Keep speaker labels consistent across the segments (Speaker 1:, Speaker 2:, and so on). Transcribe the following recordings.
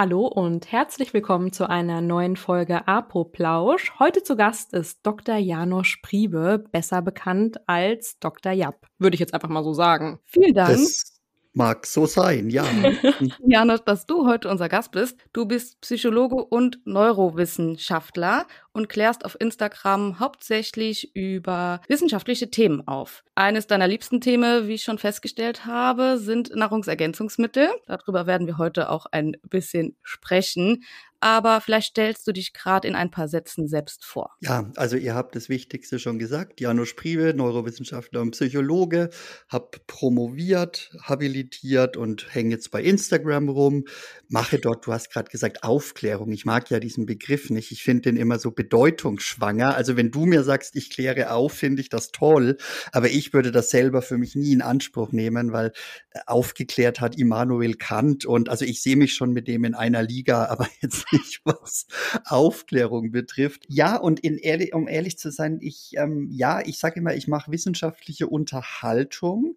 Speaker 1: Hallo und herzlich willkommen zu einer neuen Folge Apoplausch. Heute zu Gast ist Dr. Janosch Priebe, besser bekannt als Dr. Japp. Würde ich jetzt einfach mal so sagen. Vielen Dank.
Speaker 2: Das Mag so sein, ja.
Speaker 1: Janosch, dass du heute unser Gast bist. Du bist Psychologe und Neurowissenschaftler und klärst auf Instagram hauptsächlich über wissenschaftliche Themen auf. Eines deiner liebsten Themen, wie ich schon festgestellt habe, sind Nahrungsergänzungsmittel. Darüber werden wir heute auch ein bisschen sprechen aber vielleicht stellst du dich gerade in ein paar Sätzen selbst vor.
Speaker 2: Ja, also ihr habt das Wichtigste schon gesagt. Janusz Priebe, Neurowissenschaftler und Psychologe, habe promoviert, habilitiert und hänge jetzt bei Instagram rum. Mache dort, du hast gerade gesagt, Aufklärung. Ich mag ja diesen Begriff nicht. Ich finde den immer so bedeutungsschwanger. Also wenn du mir sagst, ich kläre auf, finde ich das toll. Aber ich würde das selber für mich nie in Anspruch nehmen, weil äh, aufgeklärt hat Immanuel Kant und also ich sehe mich schon mit dem in einer Liga, aber jetzt nicht, was Aufklärung betrifft. Ja, und in ehrlich, um ehrlich zu sein, ich, ähm, ja, ich sage immer, ich mache wissenschaftliche Unterhaltung.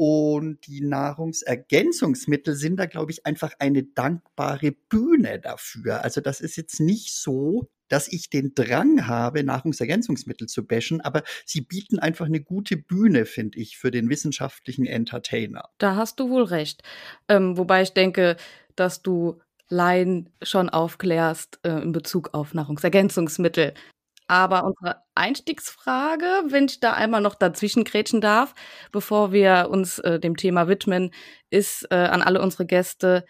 Speaker 2: Und die Nahrungsergänzungsmittel sind da, glaube ich, einfach eine dankbare Bühne dafür. Also das ist jetzt nicht so, dass ich den Drang habe, Nahrungsergänzungsmittel zu bashen, aber sie bieten einfach eine gute Bühne, finde ich, für den wissenschaftlichen Entertainer.
Speaker 1: Da hast du wohl recht. Ähm, wobei ich denke, dass du Laien schon aufklärst äh, in Bezug auf Nahrungsergänzungsmittel. Aber unsere Einstiegsfrage, wenn ich da einmal noch dazwischen grätschen darf, bevor wir uns äh, dem Thema widmen, ist äh, an alle unsere Gäste,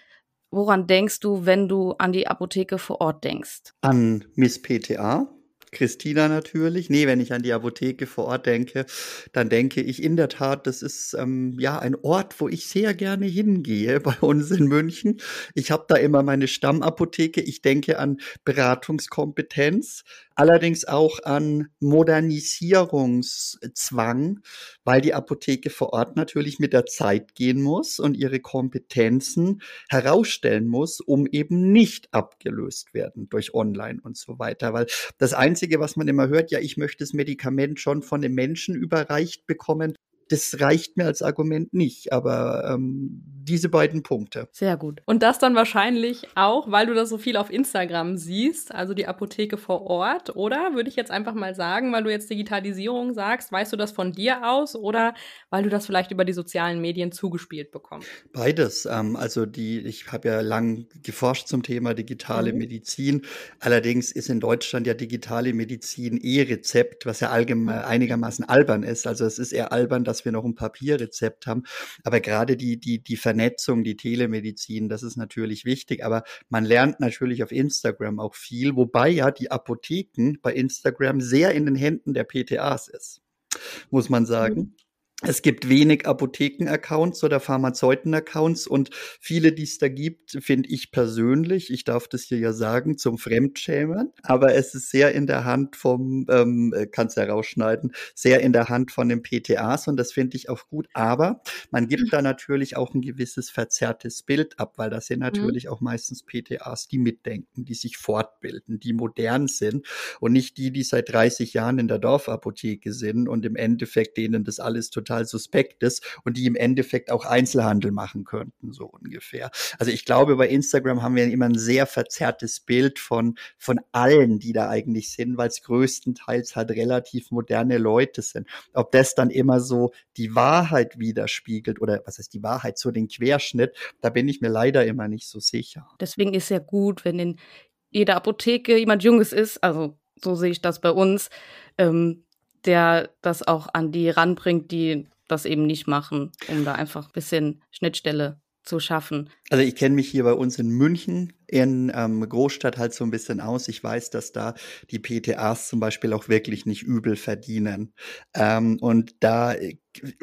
Speaker 1: woran denkst du, wenn du an die Apotheke vor Ort denkst?
Speaker 2: An Miss PTA. Christina natürlich. Nee, wenn ich an die Apotheke vor Ort denke, dann denke ich in der Tat, das ist ähm, ja ein Ort, wo ich sehr gerne hingehe bei uns in München. Ich habe da immer meine Stammapotheke. Ich denke an Beratungskompetenz, allerdings auch an Modernisierungszwang, weil die Apotheke vor Ort natürlich mit der Zeit gehen muss und ihre Kompetenzen herausstellen muss, um eben nicht abgelöst werden durch Online und so weiter. Weil das Einzige, was man immer hört, ja, ich möchte das Medikament schon von einem Menschen überreicht bekommen das reicht mir als Argument nicht, aber ähm, diese beiden Punkte.
Speaker 1: Sehr gut. Und das dann wahrscheinlich auch, weil du das so viel auf Instagram siehst, also die Apotheke vor Ort, oder? Würde ich jetzt einfach mal sagen, weil du jetzt Digitalisierung sagst, weißt du das von dir aus oder weil du das vielleicht über die sozialen Medien zugespielt bekommst?
Speaker 2: Beides. Ähm, also die, ich habe ja lang geforscht zum Thema digitale mhm. Medizin. Allerdings ist in Deutschland ja digitale Medizin eh Rezept, was ja allgemein einigermaßen albern ist. Also es ist eher albern, dass dass wir noch ein Papierrezept haben. Aber gerade die, die, die Vernetzung, die Telemedizin, das ist natürlich wichtig. Aber man lernt natürlich auf Instagram auch viel, wobei ja die Apotheken bei Instagram sehr in den Händen der PTAs ist, muss man sagen. Mhm. Es gibt wenig Apotheken-Accounts oder Pharmazeuten-Accounts und viele, die es da gibt, finde ich persönlich, ich darf das hier ja sagen, zum Fremdschämen, aber es ist sehr in der Hand vom, ähm, äh, kannst ja rausschneiden, sehr in der Hand von den PTAs und das finde ich auch gut, aber man gibt da natürlich auch ein gewisses verzerrtes Bild ab, weil das sind mhm. natürlich mhm. auch meistens PTAs, die mitdenken, die sich fortbilden, die modern sind und nicht die, die seit 30 Jahren in der Dorfapotheke sind und im Endeffekt denen das alles total total suspekt ist und die im Endeffekt auch Einzelhandel machen könnten, so ungefähr. Also ich glaube, bei Instagram haben wir immer ein sehr verzerrtes Bild von, von allen, die da eigentlich sind, weil es größtenteils halt relativ moderne Leute sind. Ob das dann immer so die Wahrheit widerspiegelt oder was heißt die Wahrheit, so den Querschnitt, da bin ich mir leider immer nicht so sicher.
Speaker 1: Deswegen ist ja gut, wenn in jeder Apotheke jemand Junges ist, also so sehe ich das bei uns, ähm, der das auch an die ranbringt, die das eben nicht machen, um da einfach ein bisschen Schnittstelle zu schaffen.
Speaker 2: Also ich kenne mich hier bei uns in München in ähm, Großstadt halt so ein bisschen aus. Ich weiß, dass da die PTAs zum Beispiel auch wirklich nicht übel verdienen. Ähm, und da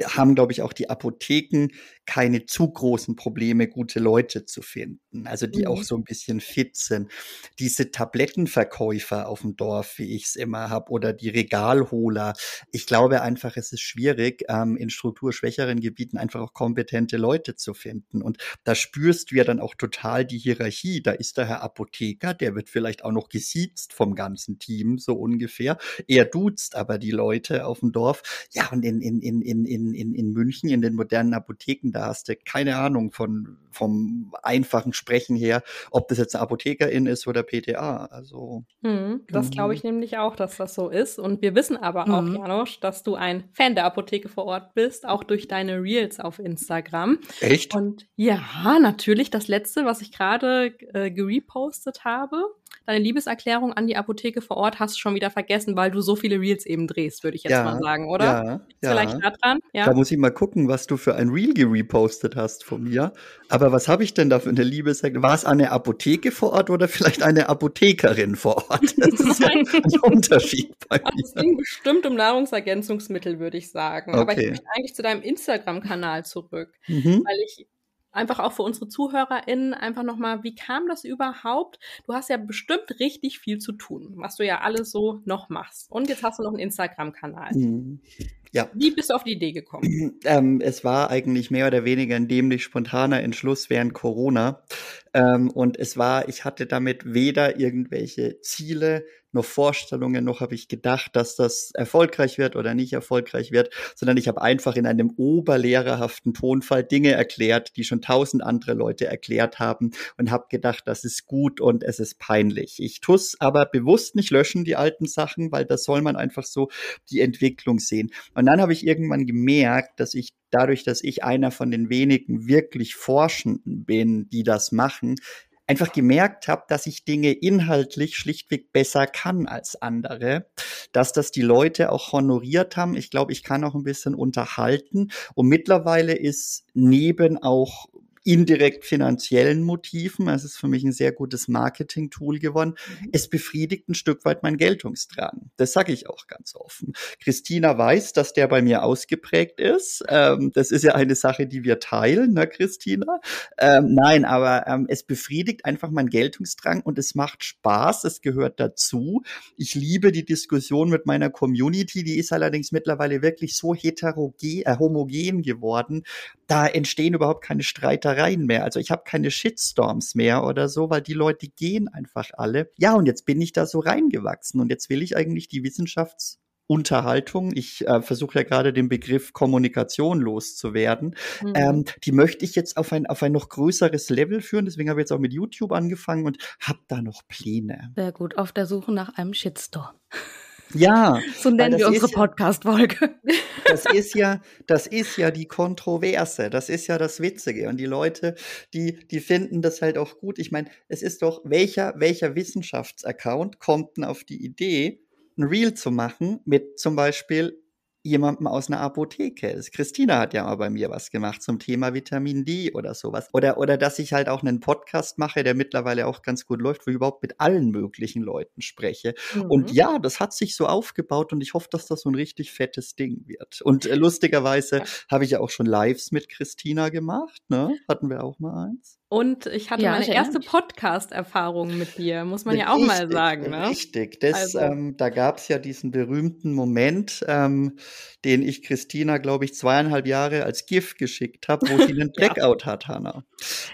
Speaker 2: haben, glaube ich, auch die Apotheken keine zu großen Probleme, gute Leute zu finden. Also die mhm. auch so ein bisschen fit sind. Diese Tablettenverkäufer auf dem Dorf, wie ich es immer habe, oder die Regalholer. Ich glaube einfach, es ist schwierig, ähm, in strukturschwächeren Gebieten einfach auch kompetente Leute zu finden. Und da spürst du ja dann auch total die Hierarchie. Da ist der Herr Apotheker, der wird vielleicht auch noch gesiezt vom ganzen Team, so ungefähr. Er duzt aber die Leute auf dem Dorf. Ja, und in, in, in, in, in, in München, in den modernen Apotheken, da hast du keine Ahnung von, vom einfachen Sprechen her, ob das jetzt eine Apothekerin ist oder PTA. Also.
Speaker 3: Hm, das glaube ich nämlich auch, dass das so ist. Und wir wissen aber auch, mhm. Janosch, dass du ein Fan der Apotheke vor Ort bist, auch durch deine Reels auf Instagram.
Speaker 2: Echt?
Speaker 3: Und ja, natürlich das letzte, was ich gerade äh, gerepostet habe. Deine Liebeserklärung an die Apotheke vor Ort hast du schon wieder vergessen, weil du so viele Reels eben drehst, würde ich jetzt ja, mal sagen, oder? Ja, ja. vielleicht da dran?
Speaker 2: Ja. Da muss ich mal gucken, was du für ein Reel gerepostet hast von mir. Aber was habe ich denn da für eine Liebeserklärung? War es eine Apotheke vor Ort oder vielleicht eine Apothekerin vor Ort? Das ist ein, ein Unterschied
Speaker 3: bei mir. Es ging bestimmt um Nahrungsergänzungsmittel, würde ich sagen. Okay. Aber ich möchte eigentlich zu deinem Instagram-Kanal zurück, mhm. weil ich einfach auch für unsere ZuhörerInnen einfach nochmal, wie kam das überhaupt? Du hast ja bestimmt richtig viel zu tun, was du ja alles so noch machst. Und jetzt hast du noch einen Instagram-Kanal. Mhm. Ja. Wie bist du auf die Idee gekommen?
Speaker 2: Ähm, es war eigentlich mehr oder weniger ein dämlich spontaner Entschluss während Corona. Ähm, und es war, ich hatte damit weder irgendwelche Ziele noch Vorstellungen, noch habe ich gedacht, dass das erfolgreich wird oder nicht erfolgreich wird, sondern ich habe einfach in einem oberlehrerhaften Tonfall Dinge erklärt, die schon tausend andere Leute erklärt haben und habe gedacht, das ist gut und es ist peinlich. Ich tue es aber bewusst nicht löschen, die alten Sachen, weil da soll man einfach so die Entwicklung sehen. Und dann habe ich irgendwann gemerkt, dass ich dadurch, dass ich einer von den wenigen wirklich Forschenden bin, die das machen, einfach gemerkt habe, dass ich Dinge inhaltlich schlichtweg besser kann als andere, dass das die Leute auch honoriert haben. Ich glaube, ich kann auch ein bisschen unterhalten und mittlerweile ist neben auch indirekt finanziellen Motiven. Es ist für mich ein sehr gutes Marketing-Tool geworden. Mhm. Es befriedigt ein Stück weit mein Geltungsdrang. Das sage ich auch ganz offen. Christina weiß, dass der bei mir ausgeprägt ist. Ähm, das ist ja eine Sache, die wir teilen, ne, Christina? Ähm, nein, aber ähm, es befriedigt einfach mein Geltungsdrang und es macht Spaß. Es gehört dazu. Ich liebe die Diskussion mit meiner Community. Die ist allerdings mittlerweile wirklich so heterogen, äh, homogen geworden. Da entstehen überhaupt keine Streitereien Streitereien mehr. Also ich habe keine Shitstorms mehr oder so, weil die Leute gehen einfach alle. Ja, und jetzt bin ich da so reingewachsen und jetzt will ich eigentlich die Wissenschafts Unterhaltung, ich äh, versuche ja gerade den Begriff Kommunikation loszuwerden, mhm. ähm, die möchte ich jetzt auf ein, auf ein noch größeres Level führen. Deswegen habe ich jetzt auch mit YouTube angefangen und habe da noch Pläne.
Speaker 1: Sehr gut, auf der Suche nach einem Shitstorm.
Speaker 2: Ja.
Speaker 1: So nennen wir unsere Podcast-Folge.
Speaker 2: Das ist ja, das ist ja die Kontroverse. Das ist ja das Witzige. Und die Leute, die, die finden das halt auch gut. Ich meine, es ist doch, welcher, welcher Wissenschaftsaccount kommt denn auf die Idee, ein Reel zu machen mit zum Beispiel jemandem aus einer Apotheke. Christina hat ja mal bei mir was gemacht zum Thema Vitamin D oder sowas. Oder, oder dass ich halt auch einen Podcast mache, der mittlerweile auch ganz gut läuft, wo ich überhaupt mit allen möglichen Leuten spreche. Mhm. Und ja, das hat sich so aufgebaut und ich hoffe, dass das so ein richtig fettes Ding wird. Und äh, lustigerweise habe ich ja auch schon Lives mit Christina gemacht, ne? Hatten wir auch mal eins.
Speaker 3: Und ich hatte ja, meine erste Podcast-Erfahrung mit dir, muss man ja auch richtig, mal sagen. Ne?
Speaker 2: Richtig, das, also. ähm, da gab es ja diesen berühmten Moment, ähm, den ich Christina, glaube ich, zweieinhalb Jahre als GIF geschickt habe, wo sie einen Blackout ja. hat, Hanna.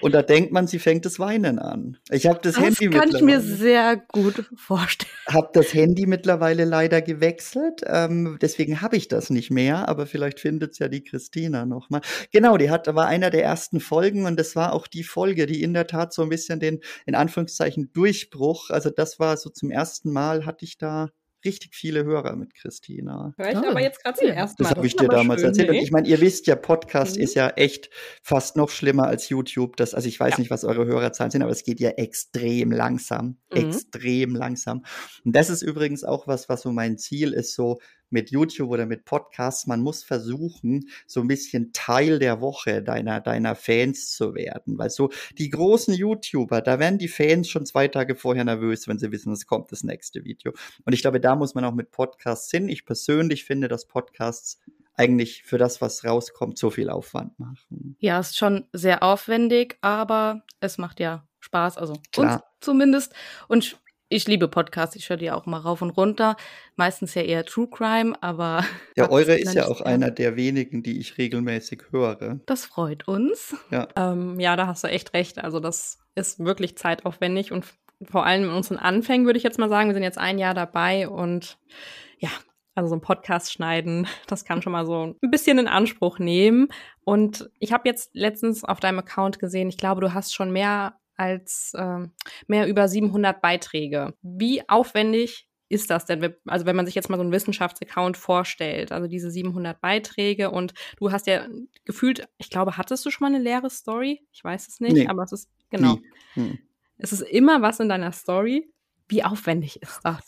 Speaker 2: Und da denkt man, sie fängt das Weinen an. Ich habe das, das Handy
Speaker 1: kann ich mir sehr gut vorstellen.
Speaker 2: Habe das Handy mittlerweile leider gewechselt, ähm, deswegen habe ich das nicht mehr, aber vielleicht findet es ja die Christina noch mal. Genau, die hat, war einer der ersten Folgen und das war auch die Folge, Folge, die in der Tat so ein bisschen den, in Anführungszeichen, Durchbruch, also das war so zum ersten Mal, hatte ich da richtig viele Hörer mit Christina.
Speaker 3: Hör ich oh. aber jetzt gerade zum ersten
Speaker 2: Mal. Das habe ich dir damals schön, erzählt. Nee? Und ich meine, ihr wisst ja, Podcast mhm. ist ja echt fast noch schlimmer als YouTube. Das, also ich weiß ja. nicht, was eure Hörerzahlen sind, aber es geht ja extrem langsam. Mhm. Extrem langsam. Und das ist übrigens auch was, was so mein Ziel ist, so mit YouTube oder mit Podcasts, man muss versuchen, so ein bisschen Teil der Woche deiner, deiner Fans zu werden. Weil so die großen YouTuber, da werden die Fans schon zwei Tage vorher nervös, wenn sie wissen, es kommt das nächste Video. Und ich glaube, da muss man auch mit Podcasts hin. Ich persönlich finde, dass Podcasts eigentlich für das, was rauskommt, so viel Aufwand machen.
Speaker 1: Ja, ist schon sehr aufwendig, aber es macht ja Spaß, also Klar. uns zumindest. Und ich liebe Podcasts, ich höre die auch mal rauf und runter. Meistens ja eher True Crime, aber.
Speaker 2: Ja, eure ist ja auch mehr. einer der wenigen, die ich regelmäßig höre.
Speaker 1: Das freut uns.
Speaker 3: Ja, ähm, ja da hast du echt recht. Also, das ist wirklich zeitaufwendig und vor allem in unseren Anfängen würde ich jetzt mal sagen, wir sind jetzt ein Jahr dabei und ja, also so ein Podcast schneiden, das kann schon mal so ein bisschen in Anspruch nehmen. Und ich habe jetzt letztens auf deinem Account gesehen, ich glaube, du hast schon mehr als äh, mehr über 700 Beiträge. Wie aufwendig ist das denn? Also wenn man sich jetzt mal so einen Wissenschaftsaccount vorstellt, also diese 700 Beiträge und du hast ja gefühlt, ich glaube, hattest du schon mal eine leere Story? Ich weiß es nicht, nee. aber es ist, genau. Hm. Es ist immer was in deiner Story. Wie aufwendig ist das?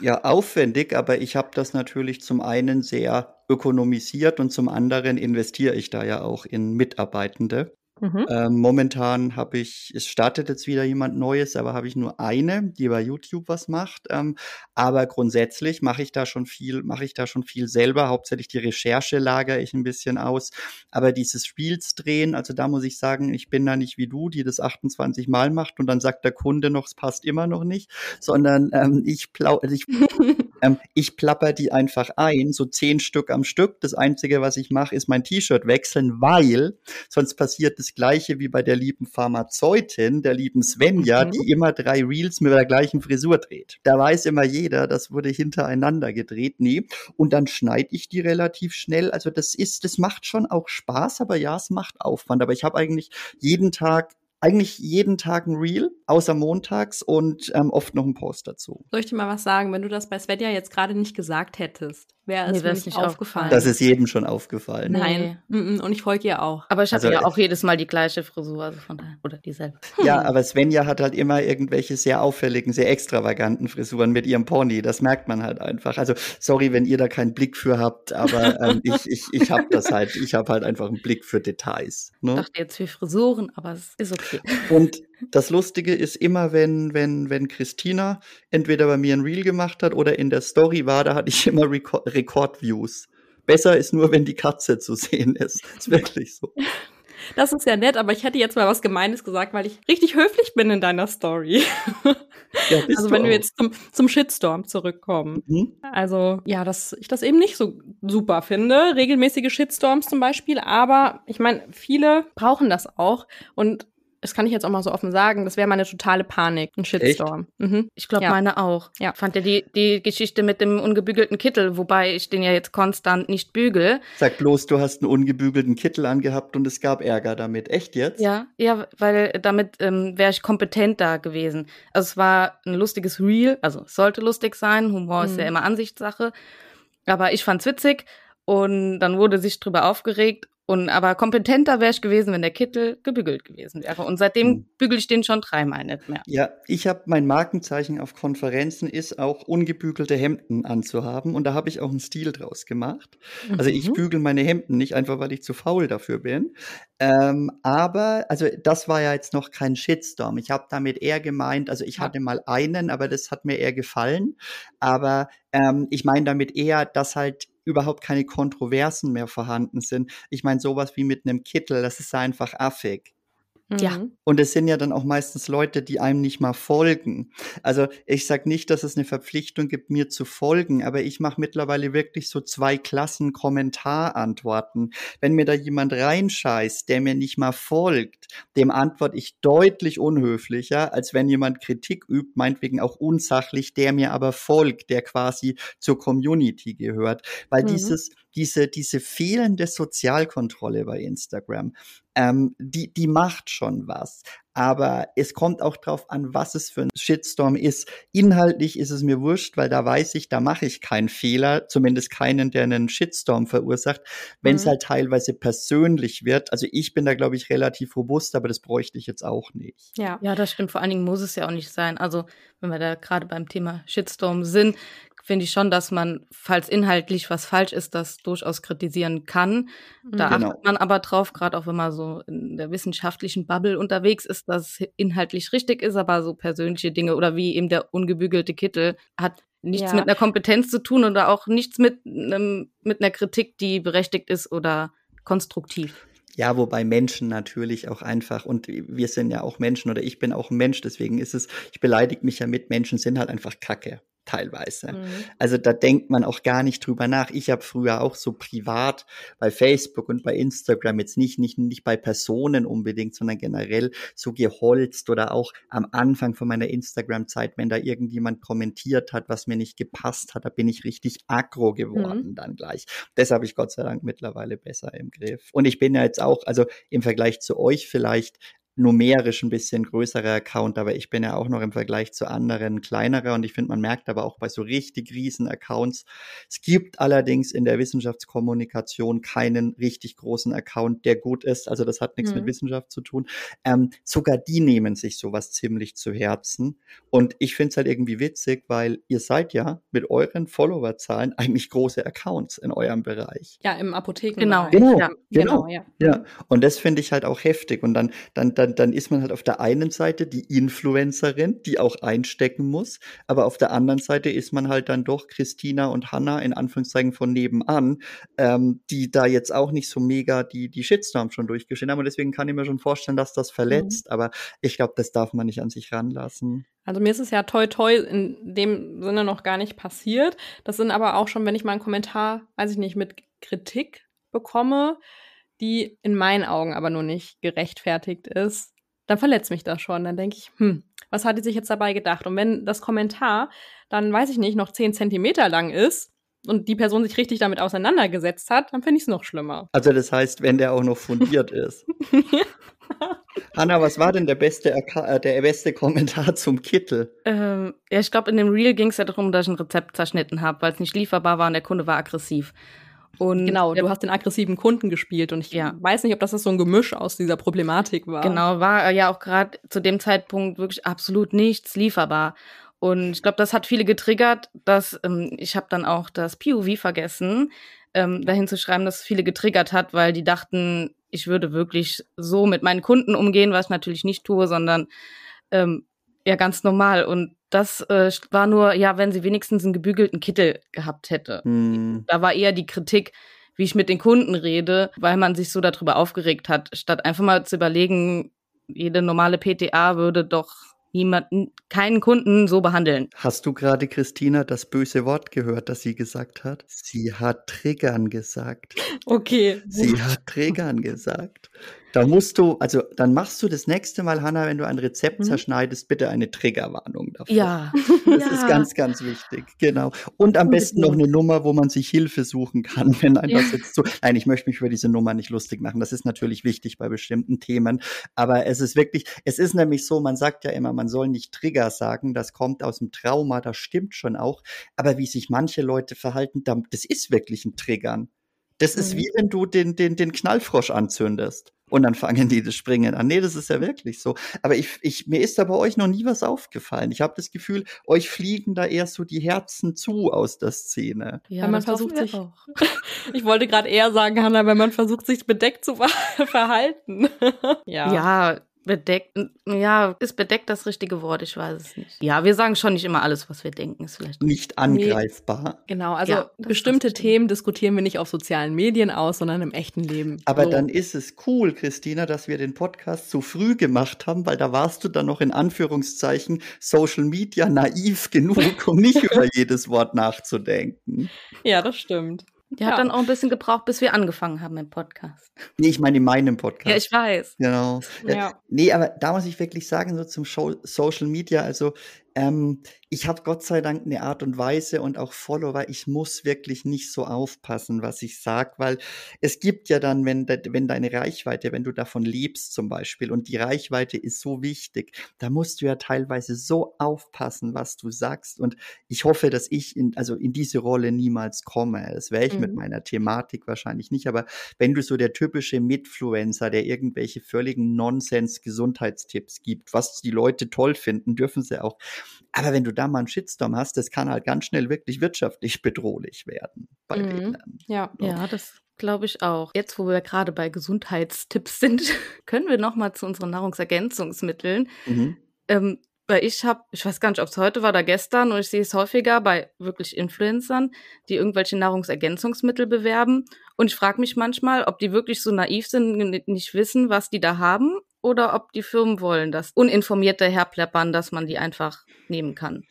Speaker 2: Ja, aufwendig, aber ich habe das natürlich zum einen sehr ökonomisiert und zum anderen investiere ich da ja auch in Mitarbeitende. Mhm. Ähm, momentan habe ich, es startet jetzt wieder jemand Neues, aber habe ich nur eine, die bei YouTube was macht. Ähm, aber grundsätzlich mache ich da schon viel, mache ich da schon viel selber. Hauptsächlich die Recherche lagere ich ein bisschen aus. Aber dieses Spiels drehen, also da muss ich sagen, ich bin da nicht wie du, die das 28 Mal macht und dann sagt der Kunde noch, es passt immer noch nicht, sondern ähm, ich, plau also ich, ähm, ich plapper die einfach ein, so zehn Stück am Stück. Das Einzige, was ich mache, ist mein T-Shirt wechseln, weil sonst passiert das Gleiche wie bei der lieben Pharmazeutin, der lieben Svenja, mhm. die immer drei Reels mit der gleichen Frisur dreht. Da weiß immer jeder, das wurde hintereinander gedreht. Nee. Und dann schneide ich die relativ schnell. Also das ist, das macht schon auch Spaß, aber ja, es macht Aufwand. Aber ich habe eigentlich jeden Tag eigentlich jeden Tag ein Reel, außer montags und ähm, oft noch ein Post dazu.
Speaker 3: Soll ich dir mal was sagen? Wenn du das bei Svetja jetzt gerade nicht gesagt hättest, wäre es nee, mir nicht aufgefallen. aufgefallen.
Speaker 2: Das ist jedem schon aufgefallen.
Speaker 3: Nein, nee. und ich folge ihr auch.
Speaker 1: Aber ich habe also, ja auch jedes Mal die gleiche Frisur, also von daher, oder dieselbe.
Speaker 2: Ja, aber Svenja hat halt immer irgendwelche sehr auffälligen, sehr extravaganten Frisuren mit ihrem Pony. Das merkt man halt einfach. Also sorry, wenn ihr da keinen Blick für habt, aber ähm, ich, ich, ich habe das halt, ich habe halt einfach einen Blick für Details.
Speaker 1: Ne? Ich dachte jetzt für Frisuren, aber es ist okay.
Speaker 2: Und das Lustige ist immer, wenn, wenn, wenn Christina entweder bei mir ein Reel gemacht hat oder in der Story war, da hatte ich immer Rekordviews. Besser ist nur, wenn die Katze zu sehen ist. Ist wirklich so.
Speaker 3: Das ist ja nett, aber ich hätte jetzt mal was Gemeines gesagt, weil ich richtig höflich bin in deiner Story. Ja, also wenn auch. wir jetzt zum, zum Shitstorm zurückkommen. Mhm. Also ja, dass ich das eben nicht so super finde, regelmäßige Shitstorms zum Beispiel, aber ich meine, viele brauchen das auch und das kann ich jetzt auch mal so offen sagen, das wäre meine totale Panik, ein Shitstorm.
Speaker 1: Mhm. Ich glaube, ja. meine auch. Ja. Ich fand ja die, die Geschichte mit dem ungebügelten Kittel, wobei ich den ja jetzt konstant nicht bügel.
Speaker 2: Sag bloß, du hast einen ungebügelten Kittel angehabt und es gab Ärger damit. Echt jetzt?
Speaker 1: Ja, ja, weil damit ähm, wäre ich kompetent da gewesen. Also es war ein lustiges Reel, also es sollte lustig sein, Humor mhm. ist ja mhm. immer Ansichtssache. Aber ich fand's witzig und dann wurde sich drüber aufgeregt und aber kompetenter wäre ich gewesen, wenn der Kittel gebügelt gewesen wäre. Und seitdem hm. bügel ich den schon dreimal nicht mehr.
Speaker 2: Ja, ich habe mein Markenzeichen auf Konferenzen ist auch ungebügelte Hemden anzuhaben und da habe ich auch einen Stil draus gemacht. Mhm. Also ich mhm. bügel meine Hemden nicht einfach, weil ich zu faul dafür bin. Ähm, aber also das war ja jetzt noch kein Shitstorm. Ich habe damit eher gemeint, also ich ja. hatte mal einen, aber das hat mir eher gefallen. Aber ähm, ich meine damit eher, dass halt überhaupt keine Kontroversen mehr vorhanden sind. Ich meine, sowas wie mit einem Kittel, das ist einfach affig. Ja. Mhm. Und es sind ja dann auch meistens Leute, die einem nicht mal folgen. Also ich sag nicht, dass es eine Verpflichtung gibt, mir zu folgen, aber ich mache mittlerweile wirklich so zwei Klassen Kommentarantworten. Wenn mir da jemand reinscheißt, der mir nicht mal folgt, dem antworte ich deutlich unhöflicher, als wenn jemand Kritik übt, meinetwegen auch unsachlich, der mir aber folgt, der quasi zur Community gehört. Weil mhm. dieses diese, diese fehlende Sozialkontrolle bei Instagram, ähm, die, die macht schon was. Aber es kommt auch drauf an, was es für ein Shitstorm ist. Inhaltlich ist es mir wurscht, weil da weiß ich, da mache ich keinen Fehler, zumindest keinen, der einen Shitstorm verursacht. Wenn es mhm. halt teilweise persönlich wird, also ich bin da, glaube ich, relativ robust, aber das bräuchte ich jetzt auch nicht.
Speaker 1: Ja, ja, das stimmt. Vor allen Dingen muss es ja auch nicht sein. Also, wenn wir da gerade beim Thema Shitstorm sind, finde ich schon, dass man, falls inhaltlich was falsch ist, das durchaus kritisieren kann. Da genau. achtet man aber drauf, gerade auch wenn man so in der wissenschaftlichen Bubble unterwegs ist, dass inhaltlich richtig ist, aber so persönliche Dinge oder wie eben der ungebügelte Kittel hat nichts ja. mit einer Kompetenz zu tun oder auch nichts mit, einem, mit einer Kritik, die berechtigt ist oder konstruktiv.
Speaker 2: Ja, wobei Menschen natürlich auch einfach, und wir sind ja auch Menschen oder ich bin auch ein Mensch, deswegen ist es, ich beleidige mich ja mit, Menschen sind halt einfach Kacke. Teilweise. Mhm. Also da denkt man auch gar nicht drüber nach. Ich habe früher auch so privat bei Facebook und bei Instagram jetzt nicht, nicht, nicht bei Personen unbedingt, sondern generell so geholzt oder auch am Anfang von meiner Instagram-Zeit, wenn da irgendjemand kommentiert hat, was mir nicht gepasst hat, da bin ich richtig aggro geworden mhm. dann gleich. Das habe ich Gott sei Dank mittlerweile besser im Griff. Und ich bin ja jetzt auch, also im Vergleich zu euch vielleicht, numerisch ein bisschen größerer Account, aber ich bin ja auch noch im Vergleich zu anderen kleinerer und ich finde, man merkt aber auch bei so richtig riesen Accounts, es gibt allerdings in der Wissenschaftskommunikation keinen richtig großen Account, der gut ist, also das hat nichts mhm. mit Wissenschaft zu tun. Ähm, sogar die nehmen sich sowas ziemlich zu Herzen und ich finde es halt irgendwie witzig, weil ihr seid ja mit euren Followerzahlen eigentlich große Accounts in eurem Bereich.
Speaker 3: Ja, im Apotheken.
Speaker 2: Genau, genau, ja, genau, genau ja. ja. Und das finde ich halt auch heftig und dann, dann, dann dann, dann ist man halt auf der einen Seite die Influencerin, die auch einstecken muss, aber auf der anderen Seite ist man halt dann doch Christina und Hannah in Anführungszeichen von nebenan, ähm, die da jetzt auch nicht so mega die, die Shitstorm schon durchgeschehen haben. Und deswegen kann ich mir schon vorstellen, dass das verletzt, mhm. aber ich glaube, das darf man nicht an sich ranlassen.
Speaker 3: Also mir ist es ja toi toi in dem Sinne noch gar nicht passiert. Das sind aber auch schon, wenn ich mal einen Kommentar, weiß ich nicht, mit Kritik bekomme, die in meinen Augen aber nur nicht gerechtfertigt ist, dann verletzt mich das schon. Dann denke ich, hm, was hat die sich jetzt dabei gedacht? Und wenn das Kommentar dann, weiß ich nicht, noch zehn Zentimeter lang ist und die Person sich richtig damit auseinandergesetzt hat, dann finde ich es noch schlimmer.
Speaker 2: Also das heißt, wenn der auch noch fundiert ist. Hanna, was war denn der beste, äh, der beste Kommentar zum Kittel?
Speaker 1: Ähm, ja, ich glaube, in dem Reel ging es ja darum, dass ich ein Rezept zerschnitten habe, weil es nicht lieferbar war und der Kunde war aggressiv.
Speaker 3: Und genau, du hast den aggressiven Kunden gespielt und ich ja. weiß nicht, ob das so ein Gemisch aus dieser Problematik war.
Speaker 1: Genau, war ja auch gerade zu dem Zeitpunkt wirklich absolut nichts lieferbar. Und ich glaube, das hat viele getriggert, dass ähm, ich habe dann auch das POV vergessen, ähm, dahin zu schreiben, dass viele getriggert hat, weil die dachten, ich würde wirklich so mit meinen Kunden umgehen, was ich natürlich nicht tue, sondern ähm, ja ganz normal. Und das äh, war nur, ja, wenn sie wenigstens einen gebügelten Kittel gehabt hätte. Hm. Da war eher die Kritik, wie ich mit den Kunden rede, weil man sich so darüber aufgeregt hat, statt einfach mal zu überlegen, jede normale PTA würde doch niemanden, keinen Kunden so behandeln.
Speaker 2: Hast du gerade, Christina, das böse Wort gehört, das sie gesagt hat? Sie hat Triggern gesagt.
Speaker 3: Okay.
Speaker 2: Sie hat Triggern gesagt. Da musst du, also dann machst du das nächste Mal, Hanna, wenn du ein Rezept mhm. zerschneidest, bitte eine Triggerwarnung
Speaker 1: dafür. Ja.
Speaker 2: Das ja. ist ganz, ganz wichtig. Genau. Und am besten noch eine Nummer, wo man sich Hilfe suchen kann, wenn ein ja. das jetzt so. Nein, ich möchte mich über diese Nummer nicht lustig machen. Das ist natürlich wichtig bei bestimmten Themen. Aber es ist wirklich, es ist nämlich so, man sagt ja immer, man soll nicht Trigger sagen. Das kommt aus dem Trauma, das stimmt schon auch. Aber wie sich manche Leute verhalten, das ist wirklich ein Triggern. Das ist mhm. wie wenn du den, den, den Knallfrosch anzündest. Und dann fangen die das Springen an. Nee, das ist ja wirklich so. Aber ich, ich, mir ist da bei euch noch nie was aufgefallen. Ich habe das Gefühl, euch fliegen da eher so die Herzen zu aus der Szene.
Speaker 3: Ja, wenn man versucht sich. Auch. ich wollte gerade eher sagen, Hanna, wenn man versucht, sich bedeckt zu verhalten.
Speaker 1: ja. Ja, Bedeckt, ja, ist bedeckt das richtige Wort? Ich weiß es nicht. Ja, wir sagen schon nicht immer alles, was wir denken, ist vielleicht
Speaker 2: nicht angreifbar.
Speaker 3: Nee, genau, also ja, bestimmte Themen diskutieren wir nicht auf sozialen Medien aus, sondern im echten Leben.
Speaker 2: Aber so. dann ist es cool, Christina, dass wir den Podcast so früh gemacht haben, weil da warst du dann noch in Anführungszeichen Social Media naiv genug, um nicht über jedes Wort nachzudenken.
Speaker 3: Ja, das stimmt.
Speaker 1: Ja. hat dann auch ein bisschen gebraucht, bis wir angefangen haben im Podcast.
Speaker 2: Nee, ich meine in meinem Podcast.
Speaker 1: Ja, ich weiß.
Speaker 2: Genau. Ja. Nee, aber da muss ich wirklich sagen, so zum Show Social Media, also ähm, ich habe Gott sei Dank eine Art und Weise und auch Follower. Ich muss wirklich nicht so aufpassen, was ich sag, weil es gibt ja dann, wenn, de, wenn deine Reichweite, wenn du davon lebst zum Beispiel und die Reichweite ist so wichtig, da musst du ja teilweise so aufpassen, was du sagst. Und ich hoffe, dass ich in, also in diese Rolle niemals komme. Das wäre ich mhm. mit meiner Thematik wahrscheinlich nicht. Aber wenn du so der typische Mitfluencer, der irgendwelche völligen Nonsens-Gesundheitstipps gibt, was die Leute toll finden, dürfen sie auch aber wenn du da mal einen Shitstorm hast, das kann halt ganz schnell wirklich wirtschaftlich bedrohlich werden bei mhm. denen.
Speaker 1: Ja, so. ja, das glaube ich auch. Jetzt, wo wir gerade bei Gesundheitstipps sind, können wir noch mal zu unseren Nahrungsergänzungsmitteln. Mhm. Ähm, weil ich habe, ich weiß gar nicht, ob es heute war oder gestern, und ich sehe es häufiger bei wirklich Influencern, die irgendwelche Nahrungsergänzungsmittel bewerben. Und ich frage mich manchmal, ob die wirklich so naiv sind, nicht wissen, was die da haben oder ob die Firmen wollen, dass uninformierte herpleppern, dass man die einfach nehmen kann.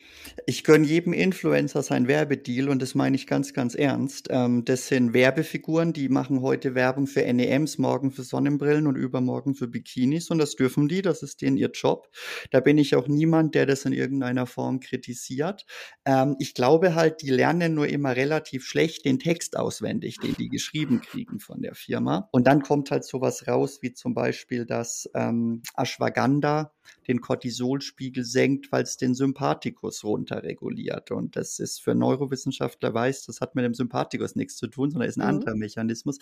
Speaker 2: Ich gönne jedem Influencer sein Werbedeal und das meine ich ganz, ganz ernst. Ähm, das sind Werbefiguren, die machen heute Werbung für NEMs, morgen für Sonnenbrillen und übermorgen für Bikinis und das dürfen die, das ist denen ihr Job. Da bin ich auch niemand, der das in irgendeiner Form kritisiert. Ähm, ich glaube halt, die lernen nur immer relativ schlecht den Text auswendig, den die geschrieben kriegen von der Firma. Und dann kommt halt sowas raus, wie zum Beispiel, dass ähm, Ashwagandha den Cortisolspiegel senkt, weil es den Sympathikus runterreguliert. Und das ist für Neurowissenschaftler weiß, das hat mit dem Sympathikus nichts zu tun, sondern ist ein mhm. anderer Mechanismus.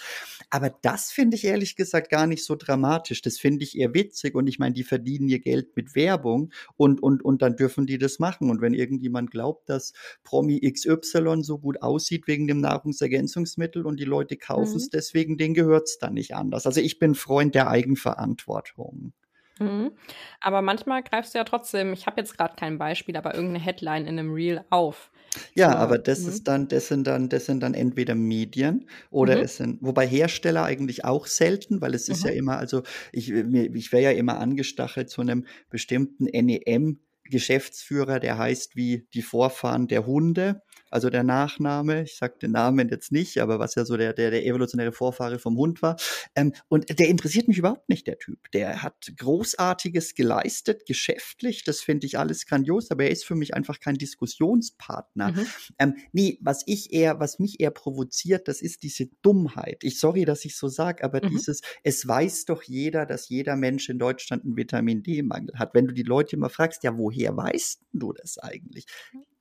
Speaker 2: Aber das finde ich ehrlich gesagt gar nicht so dramatisch. Das finde ich eher witzig. Und ich meine, die verdienen ihr Geld mit Werbung und, und, und dann dürfen die das machen. Und wenn irgendjemand glaubt, dass Promi XY so gut aussieht wegen dem Nahrungsergänzungsmittel und die Leute kaufen es mhm. deswegen, denen gehört es dann nicht anders. Also ich bin Freund der Eigenverantwortung.
Speaker 3: Mhm. Aber manchmal greifst du ja trotzdem, ich habe jetzt gerade kein Beispiel, aber irgendeine Headline in einem Reel auf.
Speaker 2: Ja, so, aber das mhm. ist dann, das sind dann, das sind dann entweder Medien oder mhm. es sind, wobei Hersteller eigentlich auch selten, weil es ist ja mhm. immer, also ich, ich wäre ja immer angestachelt zu einem bestimmten NEM Geschäftsführer, der heißt wie die Vorfahren der Hunde also der Nachname, ich sage den Namen jetzt nicht, aber was ja so der, der, der evolutionäre Vorfahre vom Hund war. Ähm, und der interessiert mich überhaupt nicht, der Typ. Der hat Großartiges geleistet, geschäftlich, das finde ich alles grandios, aber er ist für mich einfach kein Diskussionspartner. Mhm. Ähm, nee, was ich eher, was mich eher provoziert, das ist diese Dummheit. Ich sorry, dass ich so sage, aber mhm. dieses, es weiß doch jeder, dass jeder Mensch in Deutschland einen Vitamin D-Mangel hat. Wenn du die Leute immer fragst, ja, woher weißt du das eigentlich?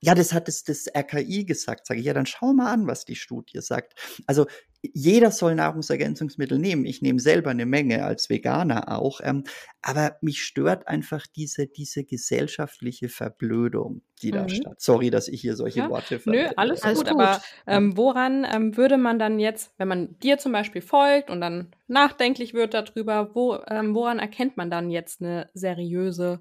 Speaker 2: Ja, das hat das, das RKI gesagt. Sage ich, ja, dann schau mal an, was die Studie sagt. Also jeder soll Nahrungsergänzungsmittel nehmen. Ich nehme selber eine Menge als Veganer auch. Ähm, aber mich stört einfach diese, diese gesellschaftliche Verblödung, die mhm. da statt. Sorry, dass ich hier solche ja, Worte
Speaker 3: verwende. Nö, alles, alles gut, gut, aber ähm, woran ähm, würde man dann jetzt, wenn man dir zum Beispiel folgt und dann nachdenklich wird darüber, wo, ähm, woran erkennt man dann jetzt eine seriöse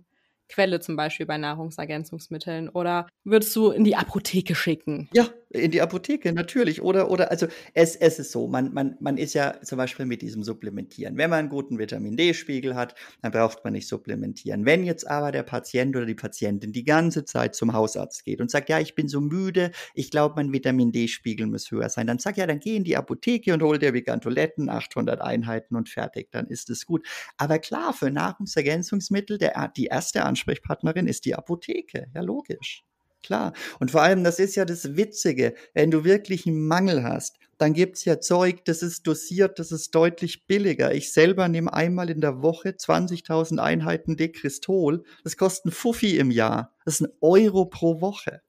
Speaker 3: Quelle zum Beispiel bei Nahrungsergänzungsmitteln? Oder würdest du in die Apotheke schicken?
Speaker 2: Ja, in die Apotheke, natürlich. Oder, oder, also es, es ist so, man, man, man ist ja zum Beispiel mit diesem Supplementieren. Wenn man einen guten Vitamin D-Spiegel hat, dann braucht man nicht supplementieren. Wenn jetzt aber der Patient oder die Patientin die ganze Zeit zum Hausarzt geht und sagt, ja, ich bin so müde, ich glaube, mein Vitamin D-Spiegel muss höher sein, dann sag ja, dann geh in die Apotheke und hol dir Vigantoletten, 800 Einheiten und fertig, dann ist es gut. Aber klar, für Nahrungsergänzungsmittel, der, die erste Ansprechpartnerin ist die Apotheke. Ja, logisch. Klar. Und vor allem, das ist ja das Witzige, wenn du wirklich einen Mangel hast, dann gibt's ja Zeug, das ist dosiert, das ist deutlich billiger. Ich selber nehme einmal in der Woche 20.000 Einheiten Dekristol. Das kostet ein Fuffi im Jahr. Das ist ein Euro pro Woche.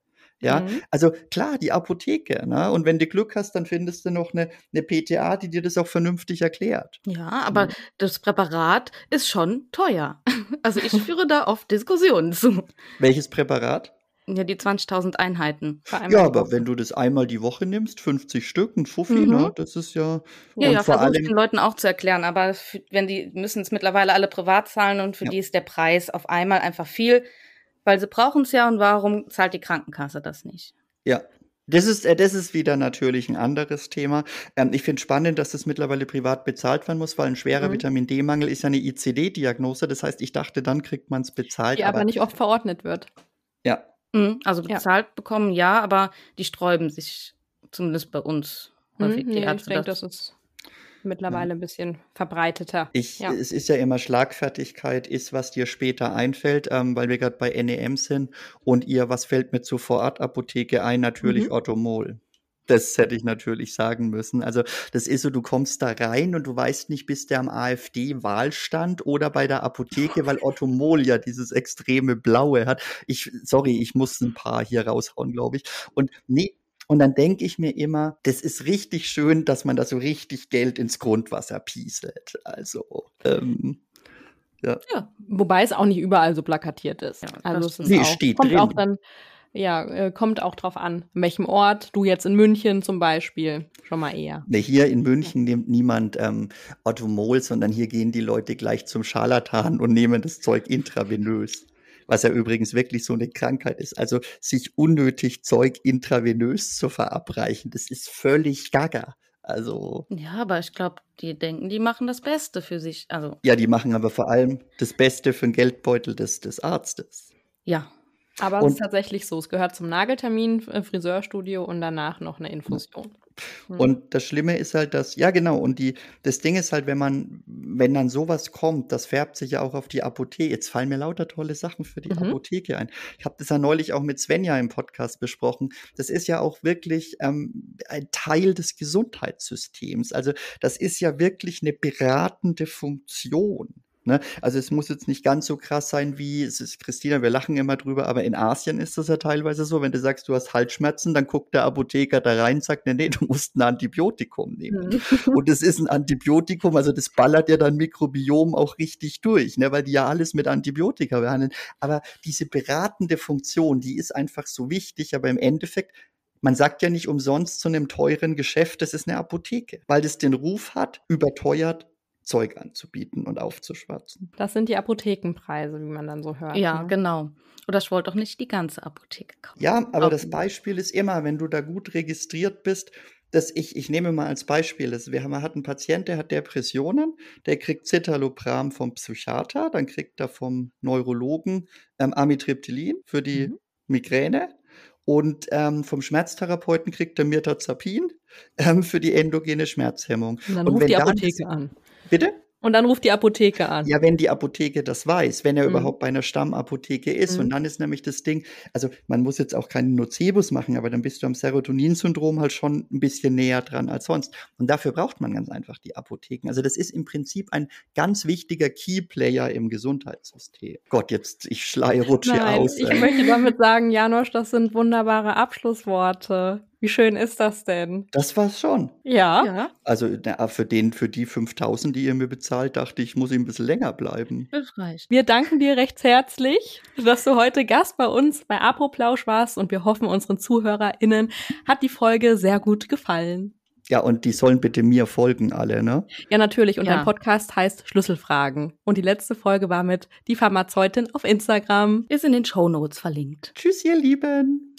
Speaker 2: Ja, mhm. also klar, die Apotheke, ne? Und wenn du Glück hast, dann findest du noch eine, eine PTA, die dir das auch vernünftig erklärt.
Speaker 1: Ja, aber mhm. das Präparat ist schon teuer. Also ich führe da oft Diskussionen zu.
Speaker 2: Welches Präparat?
Speaker 1: Ja, die 20.000 Einheiten.
Speaker 2: Ja, aber wenn du das einmal die Woche nimmst, 50 Stück, ein Fuffi, mhm. ne, das ist ja.
Speaker 1: Ja, ja, versuche ich den Leuten auch zu erklären, aber wenn die müssen es mittlerweile alle privat zahlen und für ja. die ist der Preis auf einmal einfach viel, weil sie brauchen es ja und warum zahlt die Krankenkasse das nicht?
Speaker 2: Ja, das ist, äh, das ist wieder natürlich ein anderes Thema. Ähm, ich finde spannend, dass das mittlerweile privat bezahlt werden muss, weil ein schwerer mhm. Vitamin D-Mangel ist ja eine ICD-Diagnose. Das heißt, ich dachte, dann kriegt man es bezahlt.
Speaker 3: Die aber, aber, nicht oft verordnet wird.
Speaker 2: Ja,
Speaker 1: Mhm, also bezahlt ja. bekommen ja, aber die sträuben sich zumindest bei uns
Speaker 3: häufig mhm, die nee, Ärzte. Ich denke, das ist mittlerweile ja. ein bisschen verbreiteter.
Speaker 2: Ich, ja. Es ist ja immer Schlagfertigkeit, ist, was dir später einfällt, ähm, weil wir gerade bei NEM sind und ihr, was fällt mir zur Vorortapotheke ein? Natürlich mhm. Ottomol. Das hätte ich natürlich sagen müssen. Also das ist so, du kommst da rein und du weißt nicht, bist der am AfD-Wahlstand oder bei der Apotheke, weil Otto Mohl ja dieses extreme Blaue hat. Ich, sorry, ich muss ein paar hier raushauen, glaube ich. Und nee, und dann denke ich mir immer, das ist richtig schön, dass man da so richtig Geld ins Grundwasser pieselt. Also, ähm,
Speaker 3: ja. ja. Wobei es auch nicht überall so plakatiert ist. Ja, also es ist
Speaker 2: nee, auch, steht
Speaker 3: kommt
Speaker 2: drin.
Speaker 3: auch dann ja, äh, kommt auch drauf an, an welchem Ort. Du jetzt in München zum Beispiel, schon mal eher.
Speaker 2: Ne, hier in München nimmt niemand ähm, Ottomol, sondern hier gehen die Leute gleich zum Scharlatan und nehmen das Zeug intravenös. Was ja übrigens wirklich so eine Krankheit ist. Also sich unnötig Zeug intravenös zu verabreichen, das ist völlig gaga. Also.
Speaker 1: Ja, aber ich glaube, die denken, die machen das Beste für sich. Also.
Speaker 2: Ja, die machen aber vor allem das Beste für den Geldbeutel des, des Arztes.
Speaker 1: Ja.
Speaker 3: Aber es ist tatsächlich so. Es gehört zum Nageltermin, äh, Friseurstudio und danach noch eine Infusion.
Speaker 2: Mhm. Und das Schlimme ist halt, dass, ja genau, und die, das Ding ist halt, wenn man, wenn dann sowas kommt, das färbt sich ja auch auf die Apotheke. Jetzt fallen mir lauter tolle Sachen für die mhm. Apotheke ein. Ich habe das ja neulich auch mit Svenja im Podcast besprochen. Das ist ja auch wirklich ähm, ein Teil des Gesundheitssystems. Also das ist ja wirklich eine beratende Funktion. Ne? Also es muss jetzt nicht ganz so krass sein wie, es ist Christina, wir lachen immer drüber, aber in Asien ist das ja teilweise so, wenn du sagst, du hast Halsschmerzen, dann guckt der Apotheker da rein und sagt, nee, nee, du musst ein Antibiotikum nehmen. Mhm. und es ist ein Antibiotikum, also das ballert ja dein Mikrobiom auch richtig durch, ne? weil die ja alles mit Antibiotika behandeln. Aber diese beratende Funktion, die ist einfach so wichtig, aber im Endeffekt man sagt ja nicht umsonst zu einem teuren Geschäft, das ist eine Apotheke, weil das den Ruf hat, überteuert Zeug anzubieten und aufzuschwatzen.
Speaker 3: Das sind die Apothekenpreise, wie man dann so hört.
Speaker 1: Ja, ne? genau. Oder ich wollte doch nicht die ganze Apotheke kaufen.
Speaker 2: Ja, aber kaufen. das Beispiel ist immer, wenn du da gut registriert bist, dass ich, ich nehme mal als Beispiel, dass wir haben, hat einen Patienten, der hat Depressionen, der kriegt Citalopram vom Psychiater, dann kriegt er vom Neurologen ähm, Amitriptylin für die mhm. Migräne und ähm, vom Schmerztherapeuten kriegt er Mirtazapin ähm, für die endogene Schmerzhemmung.
Speaker 3: Und dann ruft und die Apotheke an.
Speaker 2: Bitte?
Speaker 3: Und dann ruft die Apotheke an.
Speaker 2: Ja, wenn die Apotheke das weiß, wenn er mhm. überhaupt bei einer Stammapotheke ist. Mhm. Und dann ist nämlich das Ding, also man muss jetzt auch keinen Nocebus machen, aber dann bist du am Serotoninsyndrom halt schon ein bisschen näher dran als sonst. Und dafür braucht man ganz einfach die Apotheken. Also das ist im Prinzip ein ganz wichtiger Keyplayer im Gesundheitssystem. Gott, jetzt, ich schleie rutsche
Speaker 3: Nein,
Speaker 2: aus.
Speaker 3: Ich ey. möchte damit sagen, Janosch, das sind wunderbare Abschlussworte. Wie schön ist das denn?
Speaker 2: Das war's schon.
Speaker 3: Ja.
Speaker 1: ja.
Speaker 2: Also na, für, den, für die 5000, die ihr mir bezahlt, dachte ich, muss ich ein bisschen länger bleiben.
Speaker 1: Das reicht.
Speaker 3: Wir danken dir recht herzlich, dass du heute Gast bei uns bei Apoplausch warst und wir hoffen, unseren ZuhörerInnen hat die Folge sehr gut gefallen.
Speaker 2: Ja, und die sollen bitte mir folgen, alle, ne?
Speaker 3: Ja, natürlich. Und ja. dein Podcast heißt Schlüsselfragen. Und die letzte Folge war mit Die Pharmazeutin auf Instagram.
Speaker 1: Ist in den Show Notes verlinkt.
Speaker 2: Tschüss, ihr Lieben.